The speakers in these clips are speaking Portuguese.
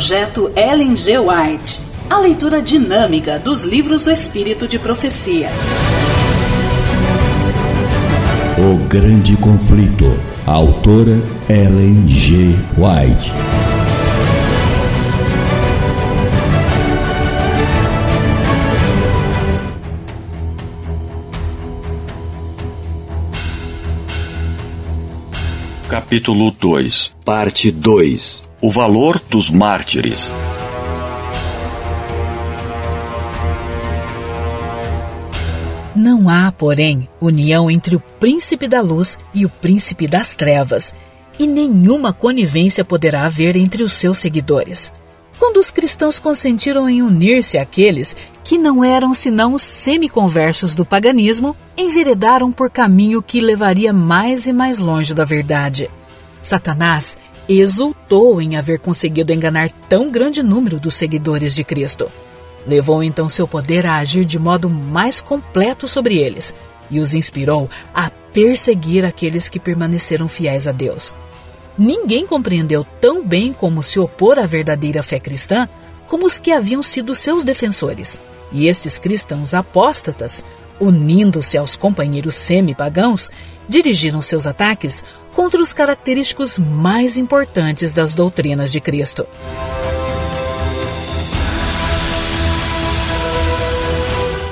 Projeto Ellen G. White. A leitura dinâmica dos livros do Espírito de Profecia. O Grande Conflito. A autora Ellen G. White. Capítulo 2 Parte 2 O valor dos mártires. Não há, porém, união entre o príncipe da luz e o príncipe das trevas, e nenhuma conivência poderá haver entre os seus seguidores. Quando os cristãos consentiram em unir-se àqueles que não eram senão os semiconversos do paganismo, enveredaram por caminho que levaria mais e mais longe da verdade. Satanás exultou em haver conseguido enganar tão grande número dos seguidores de Cristo. Levou então seu poder a agir de modo mais completo sobre eles e os inspirou a perseguir aqueles que permaneceram fiéis a Deus. Ninguém compreendeu tão bem como se opor à verdadeira fé cristã como os que haviam sido seus defensores. E estes cristãos apóstatas, unindo-se aos companheiros semi-pagãos, dirigiram seus ataques contra os característicos mais importantes das doutrinas de Cristo.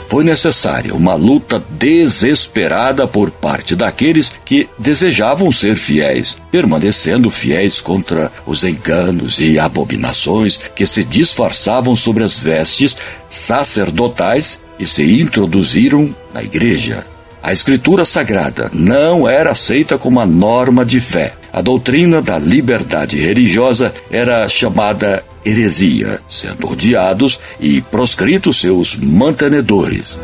foi necessária uma luta desesperada por parte daqueles que desejavam ser fiéis, permanecendo fiéis contra os enganos e abominações que se disfarçavam sobre as vestes sacerdotais e se introduziram na igreja. A Escritura Sagrada não era aceita como a norma de fé. A doutrina da liberdade religiosa era chamada heresia, sendo odiados e proscritos seus mantenedores.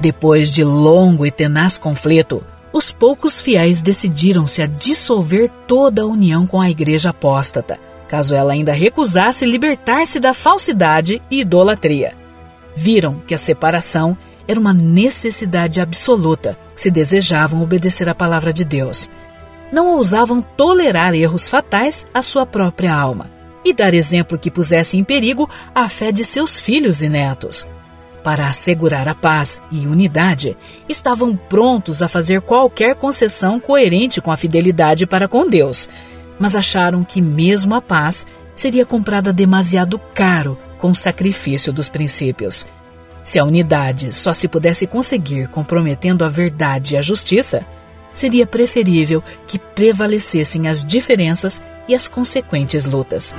Depois de longo e tenaz conflito, os poucos fiéis decidiram-se a dissolver toda a união com a igreja apóstata, caso ela ainda recusasse libertar-se da falsidade e idolatria. Viram que a separação era uma necessidade absoluta se desejavam obedecer à palavra de Deus não ousavam tolerar erros fatais à sua própria alma e dar exemplo que pusesse em perigo a fé de seus filhos e netos. Para assegurar a paz e unidade, estavam prontos a fazer qualquer concessão coerente com a fidelidade para com Deus, mas acharam que mesmo a paz seria comprada demasiado caro com o sacrifício dos princípios. Se a unidade só se pudesse conseguir comprometendo a verdade e a justiça, seria preferível que prevalecessem as diferenças e as consequentes lutas.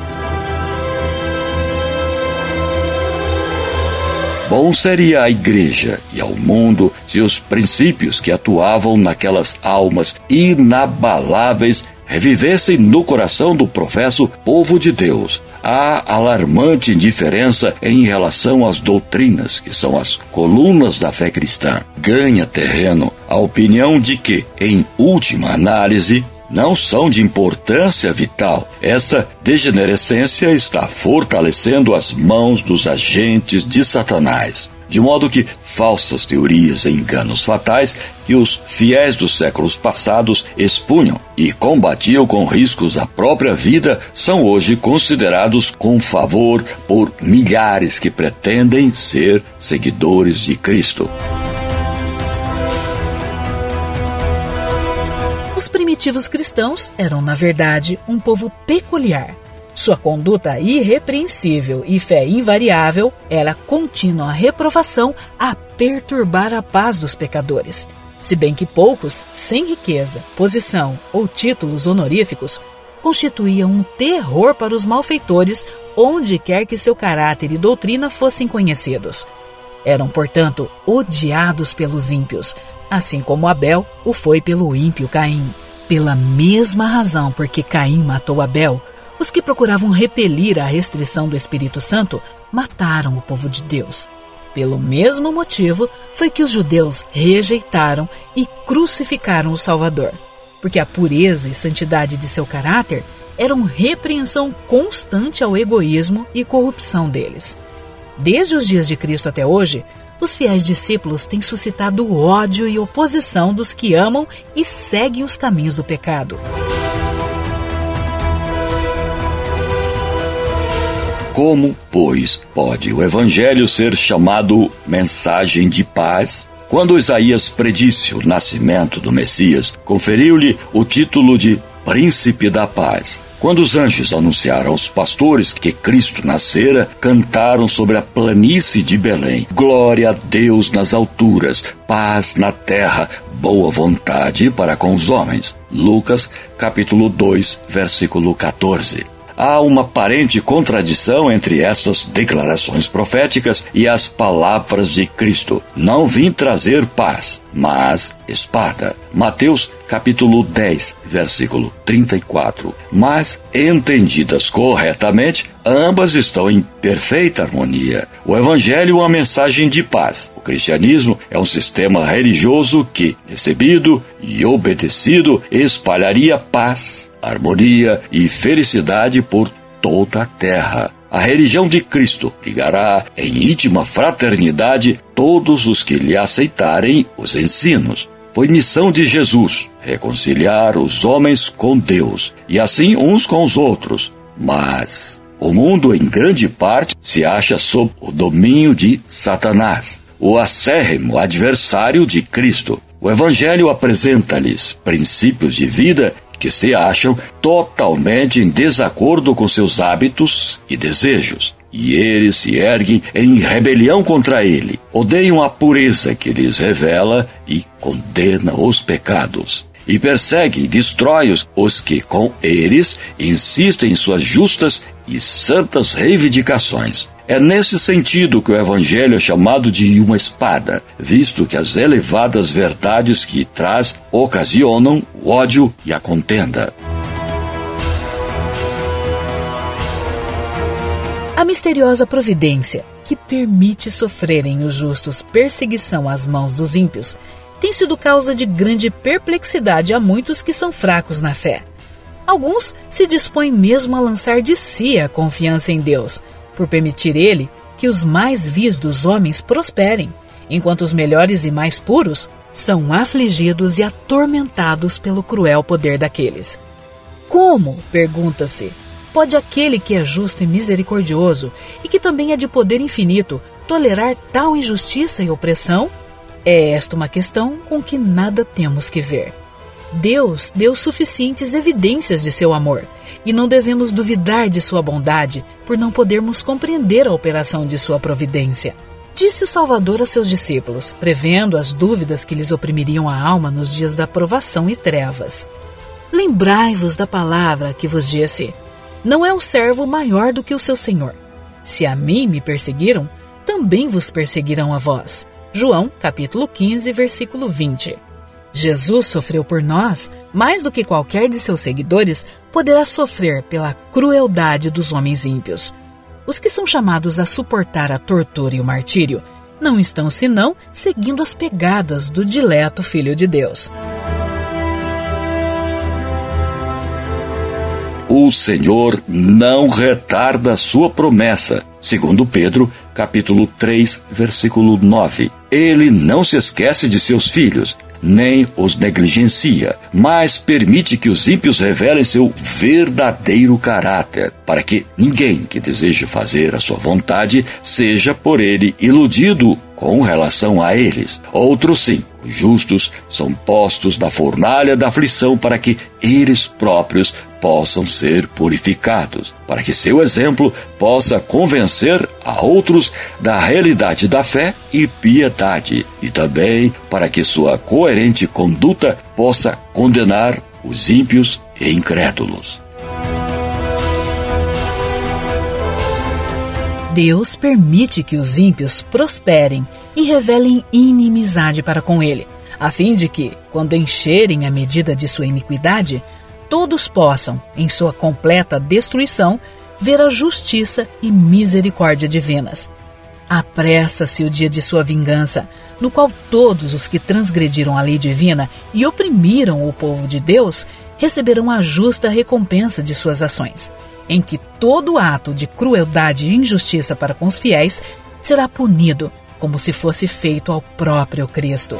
Bom seria à igreja e ao mundo se os princípios que atuavam naquelas almas inabaláveis revivessem no coração do professo povo de Deus. Há alarmante indiferença em relação às doutrinas, que são as colunas da fé cristã. Ganha terreno a opinião de que, em última análise, não são de importância vital. Esta degenerescência está fortalecendo as mãos dos agentes de Satanás de modo que falsas teorias e enganos fatais que os fiéis dos séculos passados expunham e combatiam com riscos à própria vida são hoje considerados com favor por milhares que pretendem ser seguidores de Cristo. Os primitivos cristãos eram, na verdade, um povo peculiar sua conduta irrepreensível e fé invariável era contínua reprovação a perturbar a paz dos pecadores. Se bem que poucos, sem riqueza, posição ou títulos honoríficos, constituíam um terror para os malfeitores onde quer que seu caráter e doutrina fossem conhecidos. Eram, portanto, odiados pelos ímpios, assim como Abel o foi pelo ímpio Caim. Pela mesma razão por que Caim matou Abel, os que procuravam repelir a restrição do Espírito Santo mataram o povo de Deus. Pelo mesmo motivo foi que os judeus rejeitaram e crucificaram o Salvador, porque a pureza e santidade de seu caráter eram repreensão constante ao egoísmo e corrupção deles. Desde os dias de Cristo até hoje, os fiéis discípulos têm suscitado ódio e oposição dos que amam e seguem os caminhos do pecado. Como, pois, pode o Evangelho ser chamado mensagem de paz? Quando Isaías predisse o nascimento do Messias, conferiu-lhe o título de Príncipe da Paz. Quando os anjos anunciaram aos pastores que Cristo nascera, cantaram sobre a planície de Belém: Glória a Deus nas alturas, paz na terra, boa vontade para com os homens. Lucas, capítulo 2, versículo 14 há uma aparente contradição entre estas declarações proféticas e as palavras de Cristo. Não vim trazer paz, mas espada. Mateus capítulo 10, versículo 34. Mas, entendidas corretamente, ambas estão em perfeita harmonia. O Evangelho é uma mensagem de paz. O cristianismo é um sistema religioso que, recebido e obedecido, espalharia paz harmonia e felicidade por toda a terra. A religião de Cristo ligará em íntima fraternidade todos os que lhe aceitarem os ensinos. Foi missão de Jesus reconciliar os homens com Deus e assim uns com os outros. Mas o mundo, em grande parte, se acha sob o domínio de Satanás, o acérrimo adversário de Cristo. O Evangelho apresenta-lhes princípios de vida que se acham totalmente em desacordo com seus hábitos e desejos. E eles se erguem em rebelião contra ele, odeiam a pureza que lhes revela e condena os pecados. E perseguem e destrói os, os que, com eles, insistem em suas justas e santas reivindicações. É nesse sentido que o Evangelho é chamado de uma espada, visto que as elevadas verdades que traz ocasionam o ódio e a contenda. A misteriosa providência que permite sofrerem os justos perseguição às mãos dos ímpios tem sido causa de grande perplexidade a muitos que são fracos na fé. Alguns se dispõem mesmo a lançar de si a confiança em Deus, por permitir ele que os mais vis dos homens prosperem, enquanto os melhores e mais puros são afligidos e atormentados pelo cruel poder daqueles. Como, pergunta-se, pode aquele que é justo e misericordioso e que também é de poder infinito tolerar tal injustiça e opressão? É esta uma questão com que nada temos que ver. Deus deu suficientes evidências de seu amor e não devemos duvidar de sua bondade por não podermos compreender a operação de sua providência. Disse o Salvador a seus discípulos, prevendo as dúvidas que lhes oprimiriam a alma nos dias da provação e trevas. Lembrai-vos da palavra que vos disse: Não é o servo maior do que o seu senhor. Se a mim me perseguiram, também vos perseguirão a vós. João, capítulo 15, versículo 20. Jesus sofreu por nós mais do que qualquer de seus seguidores poderá sofrer pela crueldade dos homens ímpios. Os que são chamados a suportar a tortura e o martírio não estão senão seguindo as pegadas do dileto Filho de Deus. O Senhor não retarda a sua promessa, segundo Pedro, capítulo 3, versículo 9. Ele não se esquece de seus filhos, nem os negligencia, mas permite que os ímpios revelem seu verdadeiro caráter, para que ninguém que deseje fazer a sua vontade seja por ele iludido com relação a eles. Outros sim, os justos são postos na fornalha da aflição para que eles próprios possam ser purificados, para que seu exemplo possa convencer a outros da realidade da fé e piedade, e também para que sua coerente conduta possa condenar os ímpios e incrédulos. Deus permite que os ímpios prosperem e revelem inimizade para com ele, a fim de que, quando encherem a medida de sua iniquidade, todos possam, em sua completa destruição, ver a justiça e misericórdia divinas. Apressa-se o dia de sua vingança, no qual todos os que transgrediram a lei divina e oprimiram o povo de Deus receberão a justa recompensa de suas ações em que todo ato de crueldade e injustiça para com os fiéis será punido como se fosse feito ao próprio Cristo.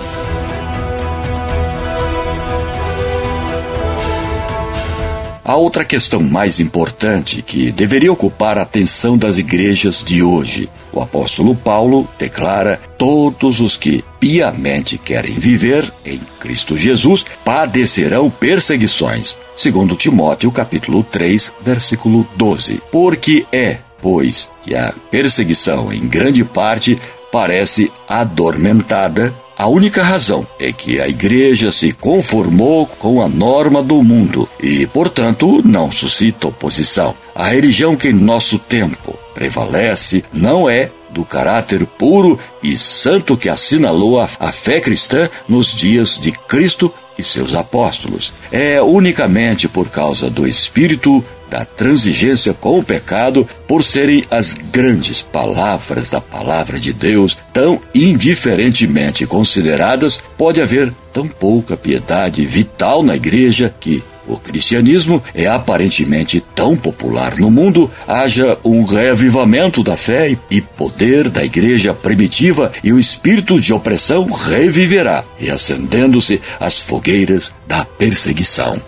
A outra questão mais importante que deveria ocupar a atenção das igrejas de hoje. O apóstolo Paulo declara: todos os que piamente querem viver em Cristo Jesus padecerão perseguições. Segundo Timóteo, capítulo 3, versículo 12. Porque é, pois, que a perseguição em grande parte parece adormentada a única razão é que a igreja se conformou com a norma do mundo e, portanto, não suscita oposição. A religião que em nosso tempo prevalece não é do caráter puro e santo que assinalou a, fé cristã nos dias de Cristo e seus apóstolos. É unicamente por causa do espírito da transigência com o pecado, por serem as grandes palavras da palavra de Deus tão indiferentemente consideradas, pode haver tão pouca piedade vital na igreja que o cristianismo é aparentemente tão popular no mundo, haja um reavivamento da fé e poder da igreja primitiva e o espírito de opressão reviverá, reacendendo-se as fogueiras da perseguição.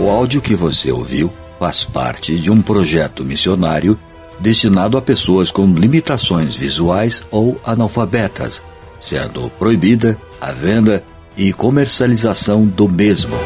O áudio que você ouviu faz parte de um projeto missionário destinado a pessoas com limitações visuais ou analfabetas, sendo proibida a venda e comercialização do mesmo.